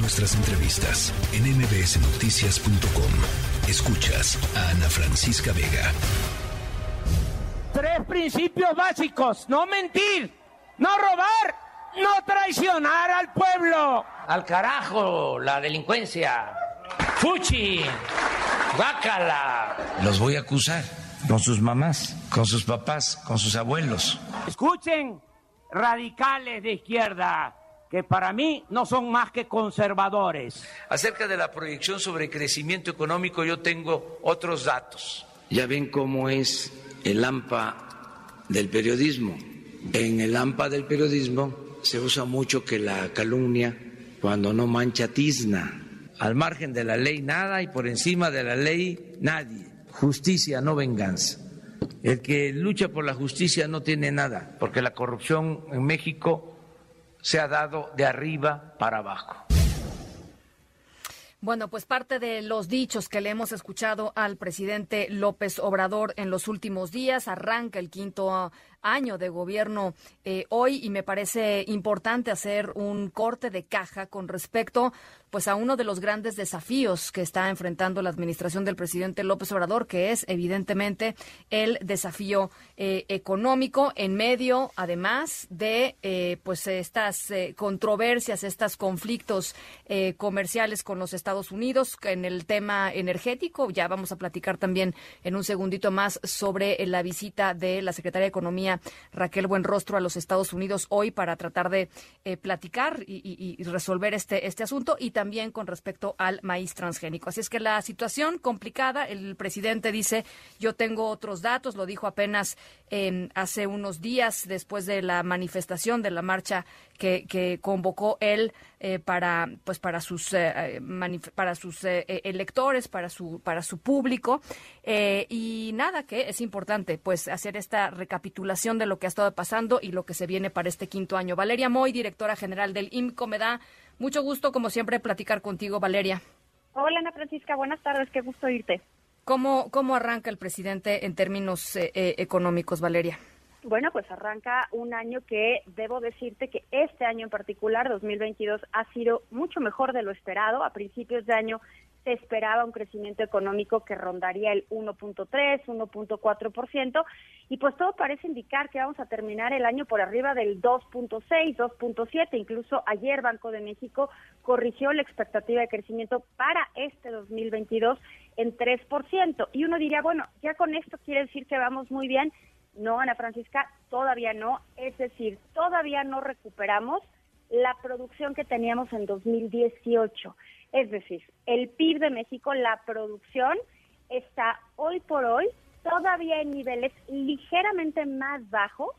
nuestras entrevistas en mbsnoticias.com. Escuchas a Ana Francisca Vega. Tres principios básicos. No mentir, no robar, no traicionar al pueblo. Al carajo, la delincuencia. Fuchi, bácala. Los voy a acusar con sus mamás, con sus papás, con sus abuelos. Escuchen, radicales de izquierda, que para mí no son más que conservadores. Acerca de la proyección sobre crecimiento económico yo tengo otros datos. Ya ven cómo es el AMPA del periodismo. En el AMPA del periodismo se usa mucho que la calumnia, cuando no mancha tizna. Al margen de la ley nada y por encima de la ley nadie. Justicia, no venganza. El que lucha por la justicia no tiene nada, porque la corrupción en México se ha dado de arriba para abajo. Bueno, pues parte de los dichos que le hemos escuchado al presidente López Obrador en los últimos días arranca el quinto año de gobierno eh, hoy y me parece importante hacer un corte de caja con respecto pues a uno de los grandes desafíos que está enfrentando la administración del presidente López Obrador, que es evidentemente el desafío eh, económico en medio, además de eh, pues estas controversias, estos conflictos comerciales con los Estados Unidos en el tema energético. Ya vamos a platicar también en un segundito más sobre la visita de la secretaria de Economía Raquel Buenrostro a los Estados Unidos hoy para tratar de eh, platicar y, resolver este, este asunto y también con respecto al maíz transgénico. Así es que la situación complicada, el presidente dice, yo tengo otros datos, lo dijo apenas em, hace unos días después de la manifestación de la marcha que, convocó él eh, para pues para sus eh, para sus electores para su para su público y nada que es importante pues hacer esta recapitulación de lo que ha estado pasando y lo que se viene para este quinto año. Valeria Moy, directora general del IMCO, me da mucho gusto, como siempre, platicar contigo, Valeria. Hola, Ana Francisca, buenas tardes, qué gusto irte. ¿Cómo, cómo arranca el presidente en términos eh, eh, económicos, Valeria? Bueno, pues arranca un año que debo decirte que este año en particular, 2022, ha sido mucho mejor de lo esperado. A principios de año se esperaba un crecimiento económico que rondaría el 1.3, 1.4%, y pues todo parece indicar que vamos a terminar el año por arriba del 2.6, 2.7, incluso ayer Banco de México corrigió la expectativa de crecimiento para este 2022 en 3%. Y uno diría, bueno, ya con esto quiere decir que vamos muy bien. No, Ana Francisca, todavía no. Es decir, todavía no recuperamos la producción que teníamos en 2018. Es decir, el PIB de México, la producción, está hoy por hoy todavía en niveles ligeramente más bajos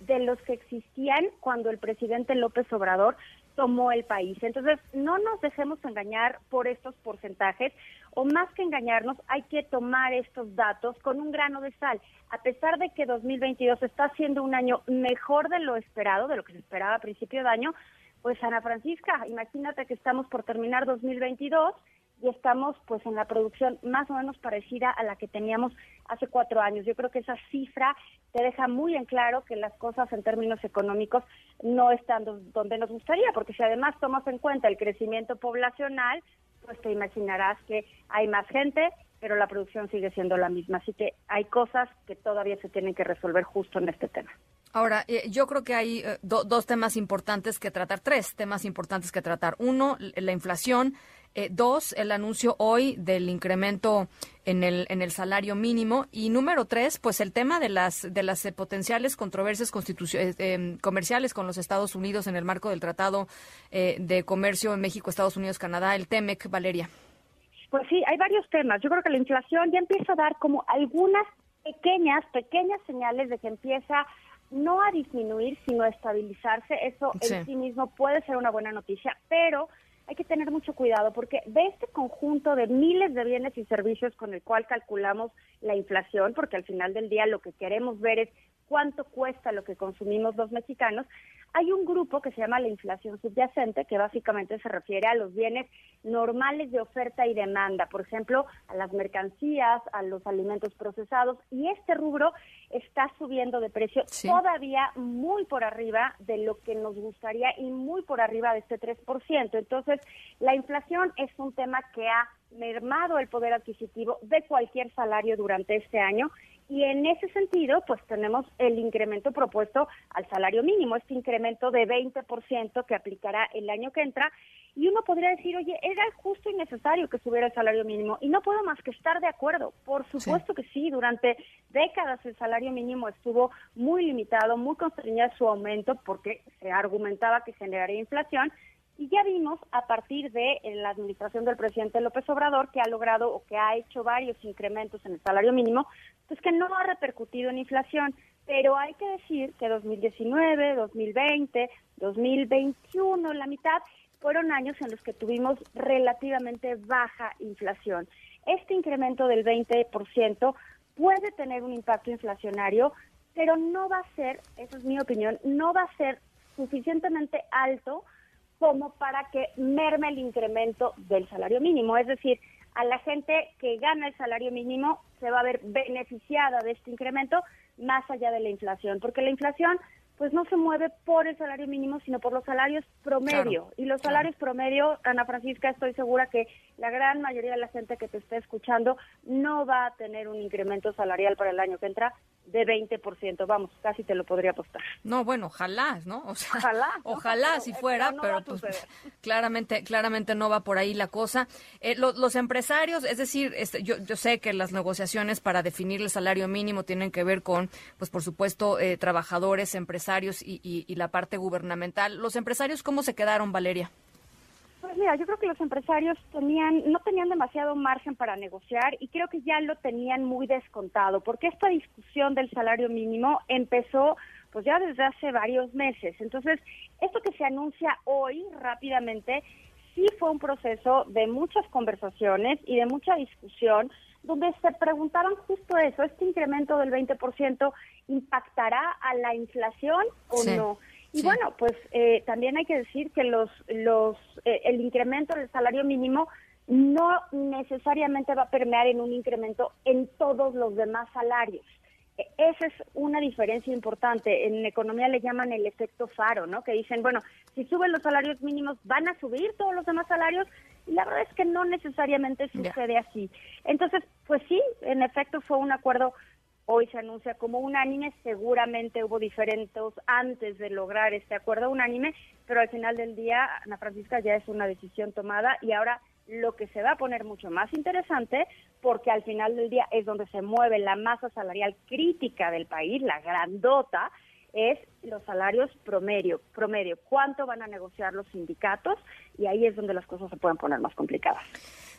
de los que existían cuando el presidente López Obrador tomó el país. Entonces, no nos dejemos engañar por estos porcentajes, o más que engañarnos, hay que tomar estos datos con un grano de sal. A pesar de que 2022 está siendo un año mejor de lo esperado, de lo que se esperaba a principio de año, pues Ana Francisca, imagínate que estamos por terminar 2022 y estamos pues en la producción más o menos parecida a la que teníamos hace cuatro años. Yo creo que esa cifra te deja muy en claro que las cosas en términos económicos no están donde nos gustaría, porque si además tomas en cuenta el crecimiento poblacional, pues te imaginarás que hay más gente, pero la producción sigue siendo la misma. Así que hay cosas que todavía se tienen que resolver justo en este tema. Ahora, eh, yo creo que hay eh, dos temas importantes que tratar, tres temas importantes que tratar. Uno, la inflación. Eh, dos, el anuncio hoy del incremento en el, en el salario mínimo. Y número tres, pues el tema de las, de las potenciales controversias em, comerciales con los Estados Unidos en el marco del Tratado de Comercio en México, Estados Unidos, Canadá, el TEMEC. Valeria. Pues sí, hay varios temas. Yo creo que la inflación ya empieza a dar como algunas pequeñas, pequeñas señales de que empieza no a disminuir, sino a estabilizarse. Eso en sí mismo puede ser una buena noticia, pero hay que tener mucho cuidado porque de este conjunto de miles de bienes y servicios con el cual calculamos la inflación, porque al final del día lo que queremos ver es cuánto cuesta lo que consumimos los mexicanos, hay un grupo que se llama la inflación subyacente, que básicamente se refiere a los bienes normales de oferta y demanda, por ejemplo, a las mercancías, a los alimentos procesados, y este rubro está subiendo de precio todavía muy por arriba de lo que nos gustaría y muy por arriba de este 3%. Entonces, la inflación es un tema que ha mermado el poder adquisitivo de cualquier salario durante este año y en ese sentido, pues tenemos el incremento propuesto al salario mínimo, este incremento de 20% que aplicará el año que entra. Y uno podría decir, oye, era justo y necesario que subiera el salario mínimo. Y no puedo más que estar de acuerdo. Por supuesto que sí, durante décadas el salario mínimo estuvo muy limitado, muy constreñido su aumento porque se argumentaba que generaría inflación y ya vimos a partir de la administración del presidente López Obrador que ha logrado o que ha hecho varios incrementos en el salario mínimo, pues que no ha repercutido en inflación. Pero hay que decir que 2019, 2020, 2021, la mitad, fueron años en los que tuvimos relativamente baja inflación. Este incremento del 20% puede tener un impacto inflacionario, pero no va a ser, esa es mi opinión, no va a ser suficientemente alto como para que merme el incremento del salario mínimo. Es decir, a la gente que gana el salario mínimo se va a ver beneficiada de este incremento más allá de la inflación, porque la inflación pues no se mueve por el salario mínimo, sino por los salarios promedio. y los salarios promedio, Ana Francisca, estoy segura que la gran mayoría de la gente que te esté escuchando no va a tener un incremento salarial para el año que entra de 20%, vamos, casi te lo podría apostar. No, bueno, ojalá, ¿no? O sea, ojalá, ojalá si fuera, pero, pues, claramente claramente no va por ahí la cosa. Eh, los empresarios, es decir, este, yo, yo sé que las negociaciones para definir el salario mínimo tienen que ver con, pues por supuesto, eh, trabajadores, empresarios y, y la parte gubernamental. ¿Los empresarios cómo se quedaron, Valeria? Pues mira, yo creo que los empresarios tenían, no tenían demasiado margen para negociar y creo que ya lo tenían muy descontado, porque esta discusión del salario mínimo empezó pues ya desde hace varios meses. Entonces, esto que se anuncia hoy rápidamente sí fue un proceso de muchas conversaciones y de mucha discusión donde se preguntaban justo eso, ¿este incremento del 20% impactará a la inflación o no? Y bueno, pues eh, también hay que decir que los, los, eh, el incremento del salario mínimo no necesariamente va a permear en un incremento en todos los demás salarios. E, esa es una diferencia importante. En economía le llaman el efecto faro, ¿no? Que dicen, bueno, si suben los salarios mínimos, ¿van a subir todos los demás salarios? Y la verdad es que no necesariamente sucede así. Entonces, pues sí, en efecto fue un acuerdo hoy se anuncia como unánime, seguramente hubo diferentes antes de lograr este acuerdo unánime, pero al final del día, Ana Francisca, ya es una decisión tomada y ahora lo que se va a poner mucho más interesante, porque al final del día es donde se mueve la masa salarial crítica del país, la grandota, es los salarios promedio, promedio, cuánto van a negociar los sindicatos y ahí es donde las cosas se pueden poner más complicadas.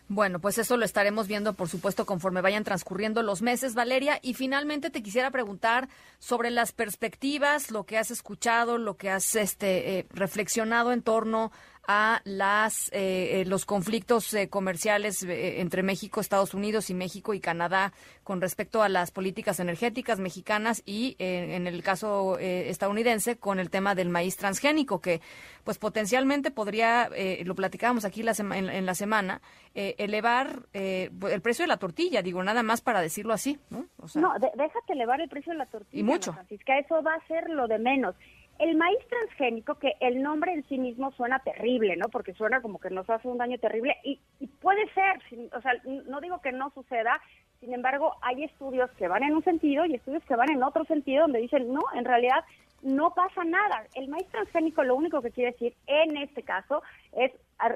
Bueno, pues eso lo estaremos viendo, por supuesto, conforme vayan transcurriendo los meses, Valeria. Y finalmente te quisiera preguntar sobre las perspectivas, lo que has escuchado, lo que has este, eh, reflexionado en torno a las eh, eh, los conflictos eh, comerciales entre México, Estados Unidos y México y Canadá con respecto a las políticas energéticas mexicanas y en el caso estadounidense con el tema del maíz transgénico que pues potencialmente podría lo platicábamos aquí la en, la semana elevar el precio de la tortilla digo nada más para decirlo así no no déjate elevar el precio de la tortilla y mucho. Francisca, eso va a ser lo de menos el maíz transgénico, que el nombre en sí mismo suena terrible, ¿no? Porque suena como que nos hace un daño terrible y, puede ser, o sea, no digo que no suceda, sin embargo, hay estudios que van en un sentido y estudios que van en otro sentido donde dicen, no, en realidad no pasa nada. El maíz transgénico lo único que quiere decir en este caso es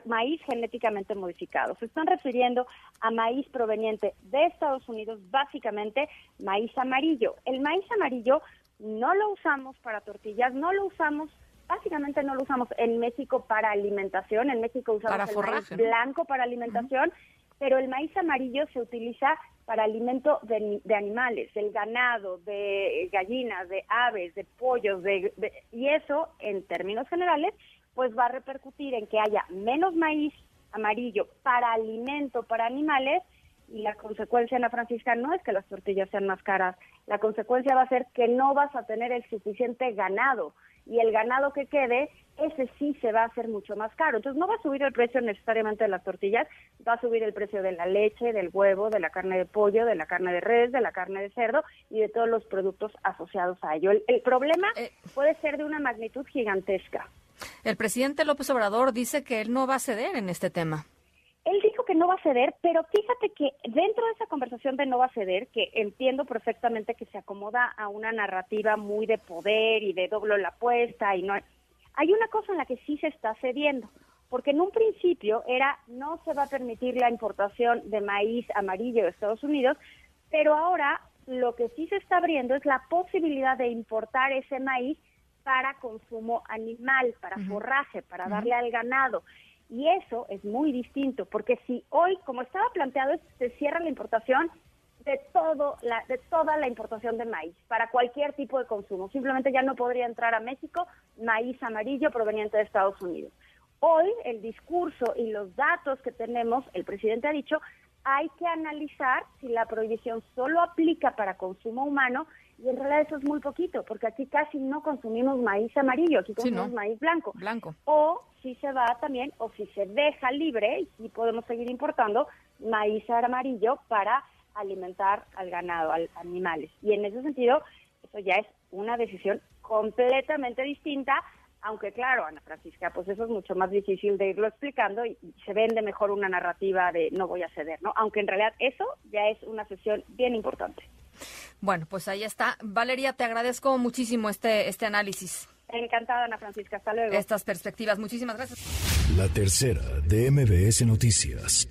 maíz genéticamente modificado. Se están refiriendo a maíz proveniente de Estados Unidos, básicamente maíz amarillo. El maíz amarillo no lo usamos para tortillas, no lo usamos, básicamente no lo usamos en México para alimentación, en México usamos el maíz blanco para alimentación, pero el maíz amarillo se utiliza para alimento de, animales, del ganado, de gallinas, de aves, de pollos, de, y eso, en términos generales, pues va a repercutir en que haya menos maíz amarillo para alimento para animales y la consecuencia, Ana Francisca, no es que las tortillas sean más caras, la consecuencia va a ser que no vas a tener el suficiente ganado y el ganado que quede, ese sí se va a hacer mucho más caro. Entonces no va a subir el precio necesariamente de las tortillas, va a subir el precio de la leche, del huevo, de la carne de pollo, de la carne de res, de la carne de cerdo y de todos los productos asociados a ello. El, problema eh. puede ser de una magnitud gigantesca. El presidente López Obrador dice que él no va a ceder en este tema. Que no va a ceder, pero fíjate que dentro de esa conversación de no va a ceder, que entiendo perfectamente que se acomoda a una narrativa muy de poder y de doble la apuesta y no hay una cosa en la que sí se está cediendo, porque en un principio era no se va a permitir la importación de maíz amarillo de Estados Unidos, pero ahora lo que sí se está abriendo es la posibilidad de importar ese maíz para consumo animal, para forraje, para darle al ganado. Y eso es muy distinto, porque si hoy, como estaba planteado, se cierra la importación de todo la, de toda la importación de maíz para cualquier tipo de consumo. Simplemente ya no podría entrar a México maíz amarillo proveniente de Estados Unidos. Hoy el discurso y los datos que tenemos, el presidente ha dicho, hay que analizar si la prohibición solo aplica para consumo humano y en realidad eso es muy poquito, porque aquí casi no consumimos maíz amarillo, aquí consumimos maíz blanco. Blanco. O si se va también, o si se deja libre, y podemos seguir importando maíz amarillo para alimentar al ganado, a animales. Y en ese sentido, eso ya es una decisión completamente distinta, aunque claro, Ana Francisca, pues eso es mucho más difícil de irlo explicando y, se vende mejor una narrativa de no voy a ceder, ¿no? Aunque en realidad eso ya es una sesión bien importante. Bueno, pues ahí está. Valeria, te agradezco muchísimo este, este análisis. Encantada, Ana Francisca. Hasta luego. Estas perspectivas. Muchísimas gracias. La tercera de MBS Noticias.